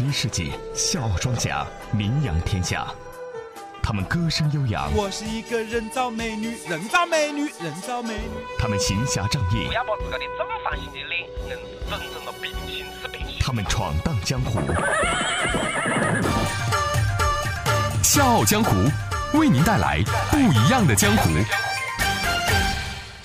十一世纪，笑傲庄稼名扬天下。他们歌声悠扬，我是一个人造美女，人造美女，人造美女。他们行侠仗义不，要把自个的正方形的脸硬是整成了平行四平行。他们闯荡江湖。笑傲江湖，为您带来不一样的江湖。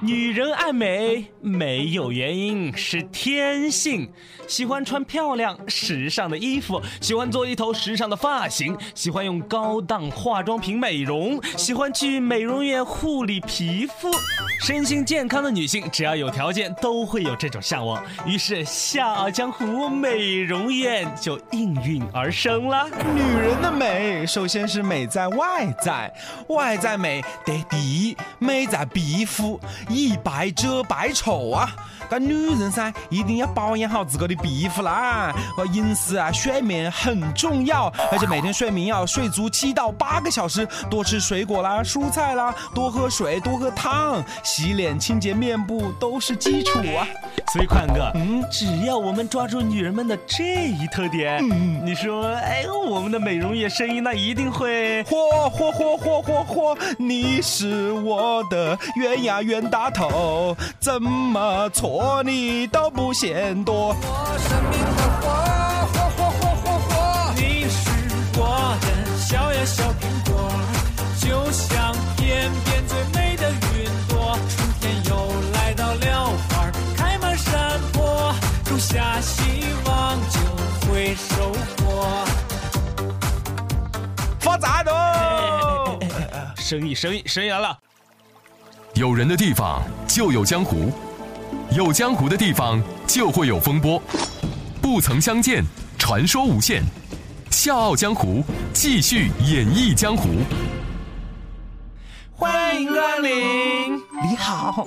女人爱美没有原因，是天性。喜欢穿漂亮、时尚的衣服，喜欢做一头时尚的发型，喜欢用高档化妆品美容，喜欢去美容院护理皮肤。身心健康的女性，只要有条件，都会有这种向往。于是，笑傲江湖美容院就应运而生了。女人的美，首先是美在外在，外在美得第一，美在皮肤，一白遮百丑啊。个女人噻，一定要保养好自个的皮肤啦。呃，饮食啊，睡眠很重要，而且每天睡眠要睡足七到八个小时，多吃水果啦、蔬菜啦，多喝水，多喝汤，洗脸、清洁面部都是基础啊。所以，宽哥，嗯，只要我们抓住女人们的这一特点，嗯，你说，哎，我们的美容院生意那一定会嚯嚯嚯嚯嚯嚯！你是我的冤呀冤大头，怎么错你都不嫌多。你是我的小呀小苹果，就像天边最美的云朵。下希望就会收获。发财喽！生意生意生意来了。有人的地方就有江湖，有江湖的地方就会有风波。不曾相见，传说无限。笑傲江湖，继续演绎江湖。欢迎光临。你好，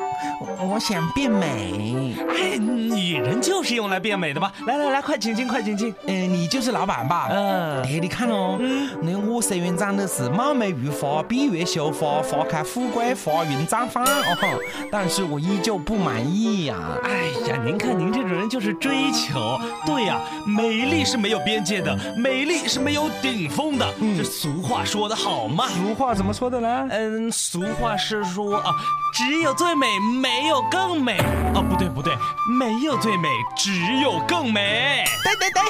我我想变美。哎，女人就是用来变美的吧！来来来，快请进，快请进。嗯、你就是老板吧？嗯哎，你看哦，那我虽然长得是貌美如花、闭月羞花、花开富贵、花云绽放哦，但是我依旧不满意呀、哎呀，您看您这种人就是追求，对呀、美丽是没有边界的，美丽是没有顶峰的。这俗话说得好嘛。俗话怎么说的呢？嗯，俗话是说啊，只有最美，没有更美。哦，不对不对，没有最美，只有更美。对对对。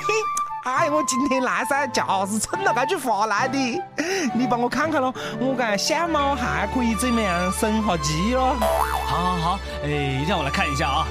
哎，我今天来噻，就是冲着这句话来的。你帮我看看咯，我感相貌还可以怎么样升下级咯？好好好，哎，让我来看一下啊。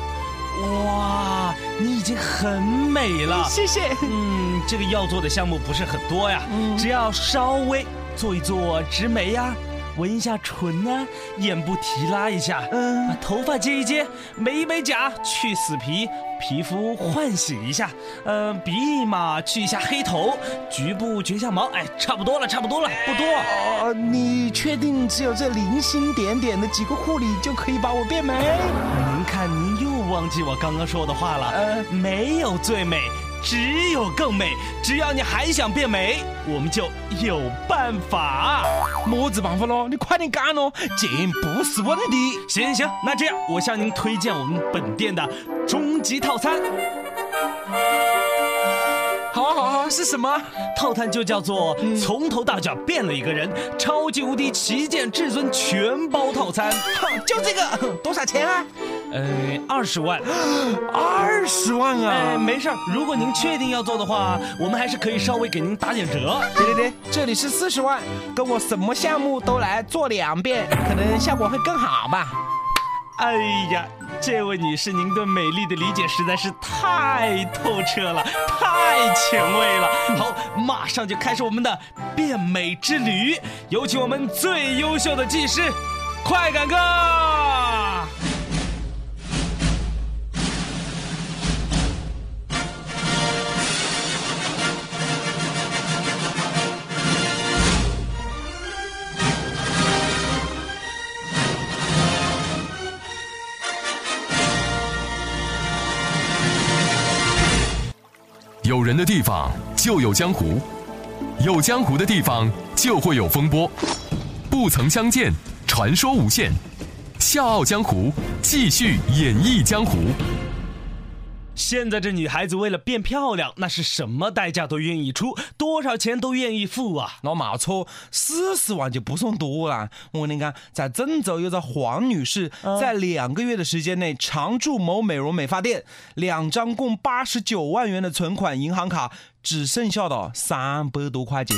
哇，你已经很美了。谢谢。嗯，这个要做的项目不是很多呀，只要稍微做一做植眉呀、纹一下唇呐、眼部提拉一下，嗯把头发接一接，美一美甲，去死皮，皮肤唤醒一下，呃，鼻翼嘛去一下黑头，局部绝下毛，哎，差不多了，差不多了，不多。哦，你确定只有这零星点点的几个护理就可以把我变美？您看，您又忘记我刚刚说的话了。呃没有最美，只有更美。只要你还想变美，我们就有办法。么子办法咯？你快点干咯，钱不是问题。行行行，那这样，我向您推荐我们本店的终极套餐。好啊好啊好啊，是什么？套餐就叫做从头到脚变了一个人，超级无敌旗舰至尊全包套餐。哼就这个，多少钱啊？呃，二十万。二十万啊哎，啊！没事儿，如果您确定要做的话，我们还是可以稍微给您打点折。对对对，这里是四十万，跟我什么项目都来做两遍，可能效果会更好吧。哎呀，这位女士，您对美丽的理解实在是太透彻了，太前卫了。好，马上就开始我们的变美之旅，有请我们最优秀的技师，快感哥。人的地方就有江湖，有江湖的地方就会有风波。不曾相见，传说无限。笑傲江湖，继续演绎江湖。现在这女孩子为了变漂亮，那是什么代价都愿意出，多少钱都愿意付啊！老马错，四十万就不算多了。我跟你讲，在郑州有个黄女士，在两个月的时间内常驻某美容美发店，两张共八十九万元的存款银行卡只剩下了三百多块钱。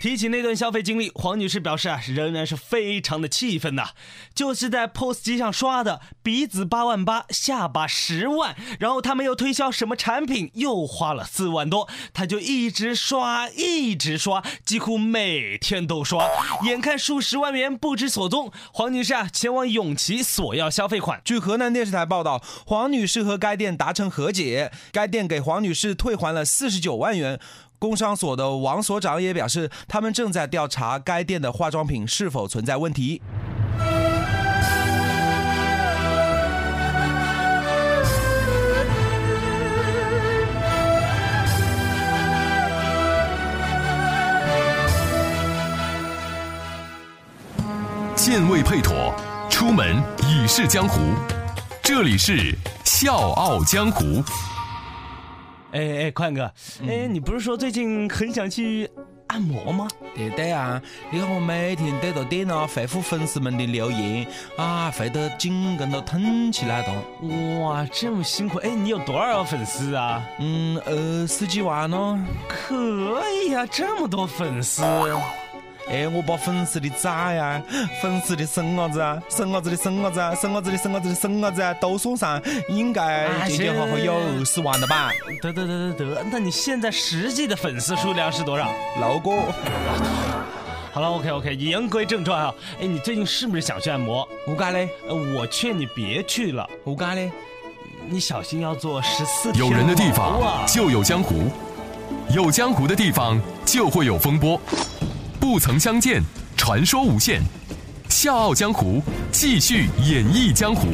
提起那段消费经历，黄女士表示啊，仍然是非常的气愤呐。就是在 POS 机上刷的，鼻子八万八，下巴十万，然后他们又推销什么产品，又花了四万多，她就一直刷，一直刷，几乎每天都刷。眼看数十万元不知所踪，黄女士啊前往永琪索要消费款。据河南电视台报道，黄女士和该店达成和解，该店给黄女士退还了四十九万元。工商所的王所长也表示，他们正在调查该店的化妆品是否存在问题。剑未配妥，出门已是江湖。这里是笑傲江湖。哎哎，宽哥，哎，你不是说最近很想去按摩吗？对对啊，你看我每天对着电脑回复粉丝们的留言啊，回得紧跟都疼起来了。哇，这么辛苦！哎，你有多少粉丝啊？嗯，呃十几万呢。可以啊，这么多粉丝。哎，我把粉丝的仔呀，粉丝的孙伢子啊，孙伢子的孙伢子啊，孙伢子的孙伢子的孙伢子啊，都算上，应该前前后后有二十万了吧？得得得得得，那你现在实际的粉丝数量是多少？六个。好了，OK OK，言归正传啊。哎，你最近是不是想去按摩？我干嘞？呃，我劝你别去了。我干嘞？你小心要做十四天。有人的地方就有江湖，有江湖的地方就会有风波。不曾相见，传说无限。笑傲江湖，继续演绎江湖。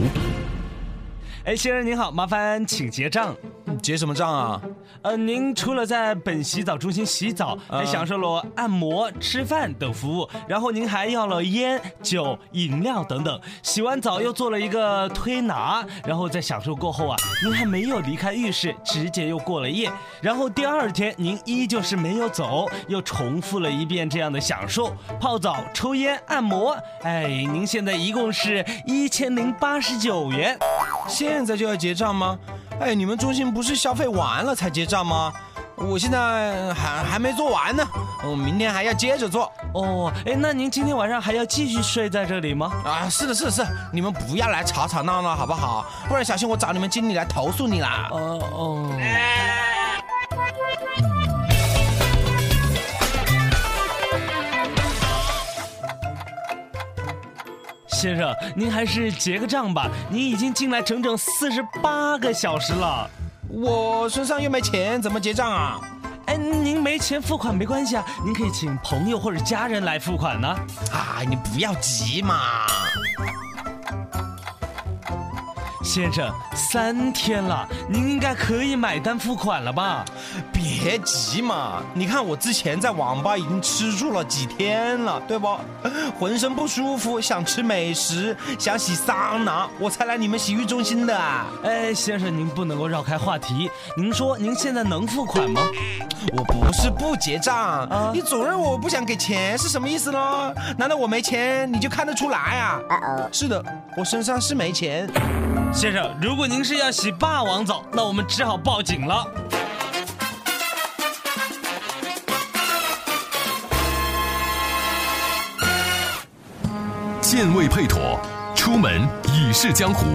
哎，先生您好，麻烦请结账。结什么账啊？呃，您除了在本洗澡中心洗澡，还享受了按摩、吃饭等服务，然后您还要了烟酒、饮料等等。洗完澡又做了一个推拿，然后在享受过后啊，您还没有离开浴室，直接又过了夜。然后第二天您依旧是没有走，又重复了一遍这样的享受：泡澡、抽烟、按摩。哎，您现在一共是一千零八十九元。现在就要结账吗？哎，你们中心不是消费完了才结账吗？我现在还还没做完呢，我明天还要接着做。哦，哎，那您今天晚上还要继续睡在这里吗？啊，是的，是的，是，你们不要来吵吵闹闹好不好？不然小心我找你们经理来投诉你啦。哦哦。先生，您还是结个账吧。您已经进来整整四十八个小时了，我身上又没钱，怎么结账啊？哎，您没钱付款没关系啊，您可以请朋友或者家人来付款呢。啊，你不要急嘛。先生，三天了，您应该可以买单付款了吧？别急嘛，你看我之前在网吧已经吃住了几天了，对不？浑身不舒服，想吃美食，想洗桑拿，我才来你们洗浴中心的。哎，先生，您不能够绕开话题。您说您现在能付款吗？我不是不结账，你总认为我不想给钱是什么意思呢？难道我没钱你就看得出来啊？是的，我身上是没钱。先生，如果您是要洗霸王澡，那我们只好报警了。剑未配妥，出门已是江湖。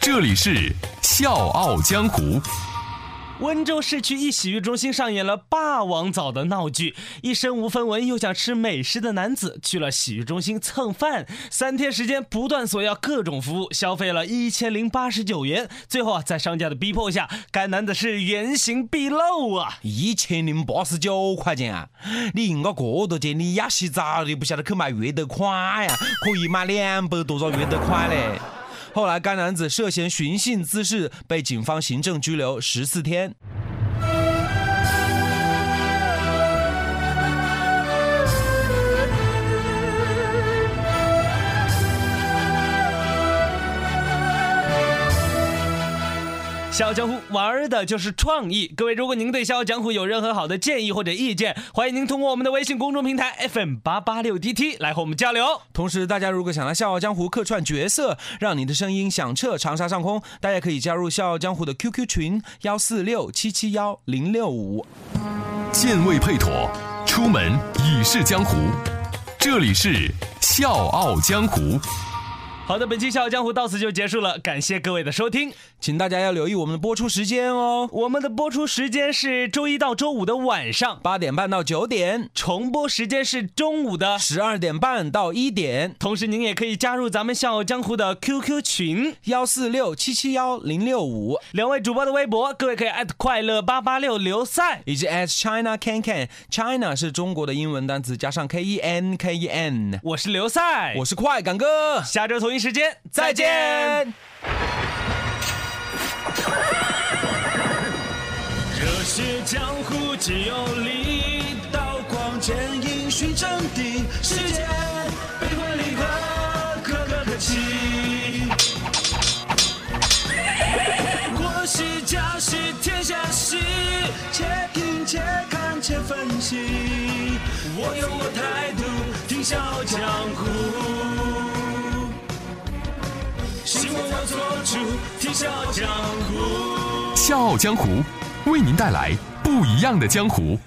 这里是《笑傲江湖》。温州市区一洗浴中心上演了霸王澡的闹剧，一身无分文又想吃美食的男子去了洗浴中心蹭饭，三天时间不断索要各种服务，消费了一千零八十九元，最后啊，在商家的逼迫下，该男子是原形毕露啊！一千零八十九块钱啊！你应该过多钱，你要洗澡你不晓得去买悦得款呀？可以买两百多少悦得款嘞！后来，该男子涉嫌寻衅滋事，被警方行政拘留十四天。笑傲江湖玩的就是创意。各位，如果您对笑傲江湖有任何好的建议或者意见，欢迎您通过我们的微信公众平台 FM 八八六 DT 来和我们交流。同时，大家如果想来笑傲江湖客串角色，让你的声音响彻长沙上空，大家可以加入笑傲江湖的 QQ 群幺四六七七幺零六五。剑未配妥，出门已是江湖。这里是笑傲江湖。好的，本期《笑傲江湖》到此就结束了，感谢各位的收听，请大家要留意我们的播出时间哦。我们的播出时间是周一到周五的晚上八点半到九点，重播时间是中午的十二点半到一点。同时，您也可以加入咱们《笑傲江湖》的 QQ 群幺四六七七幺零六五，两位主播的微博，各位可以艾特快乐八八六刘赛，以及 at China Can Can，China 是中国的英文单词，加上 K E N K E N。我是刘赛，我是快感哥，下周同一。时间再见。热血江湖皆有理，刀光剑影寻真谛。世间悲欢离合，个个可期。国事家事天下事，且听且看且分析。我有我态度，听笑傲江笑傲江湖，笑傲江湖，为您带来不一样的江湖。